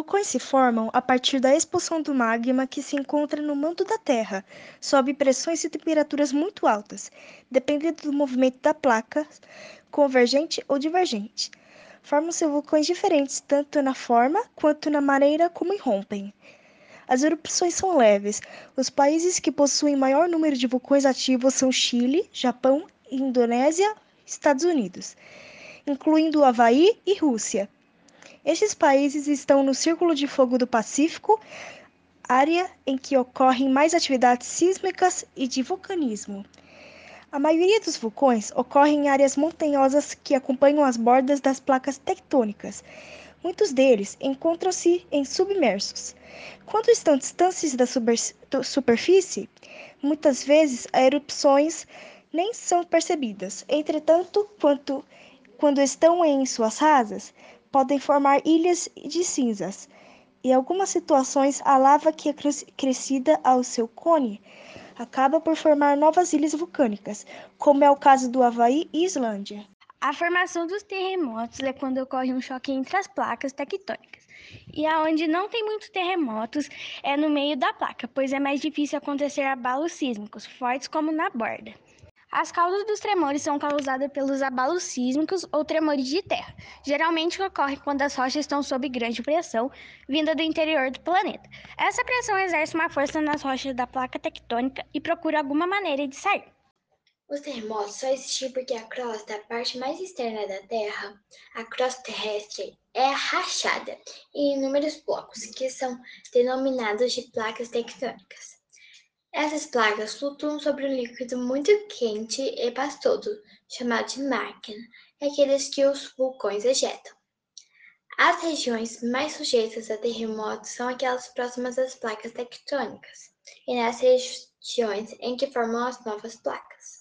vulcões se formam a partir da expulsão do magma que se encontra no manto da Terra, sob pressões e temperaturas muito altas, dependendo do movimento da placa, convergente ou divergente. Formam-se vulcões diferentes tanto na forma quanto na maneira como irrompem. As erupções são leves. Os países que possuem maior número de vulcões ativos são Chile, Japão, Indonésia Estados Unidos, incluindo Havaí e Rússia. Estes países estão no Círculo de Fogo do Pacífico, área em que ocorrem mais atividades sísmicas e de vulcanismo. A maioria dos vulcões ocorre em áreas montanhosas que acompanham as bordas das placas tectônicas. Muitos deles encontram-se em submersos. Quando estão distantes da superfície, muitas vezes as erupções nem são percebidas. Entretanto, quando, quando estão em suas rasas, podem formar ilhas de cinzas. Em algumas situações, a lava que é crescida ao seu cone acaba por formar novas ilhas vulcânicas, como é o caso do Havaí e Islândia. A formação dos terremotos é quando ocorre um choque entre as placas tectônicas. E aonde não tem muitos terremotos é no meio da placa, pois é mais difícil acontecer abalos sísmicos fortes como na borda. As causas dos tremores são causadas pelos abalos sísmicos ou tremores de terra. Geralmente ocorre quando as rochas estão sob grande pressão, vinda do interior do planeta. Essa pressão exerce uma força nas rochas da placa tectônica e procura alguma maneira de sair. Os terremotos só existem porque a crosta, a parte mais externa da Terra, a crosta terrestre, é rachada em inúmeros blocos, que são denominados de placas tectônicas. Essas placas flutuam sobre um líquido muito quente e pastoso, chamado de magma, aqueles que os vulcões ejetam. As regiões mais sujeitas a terremotos são aquelas próximas às placas tectônicas e nas regiões em que formam as novas placas.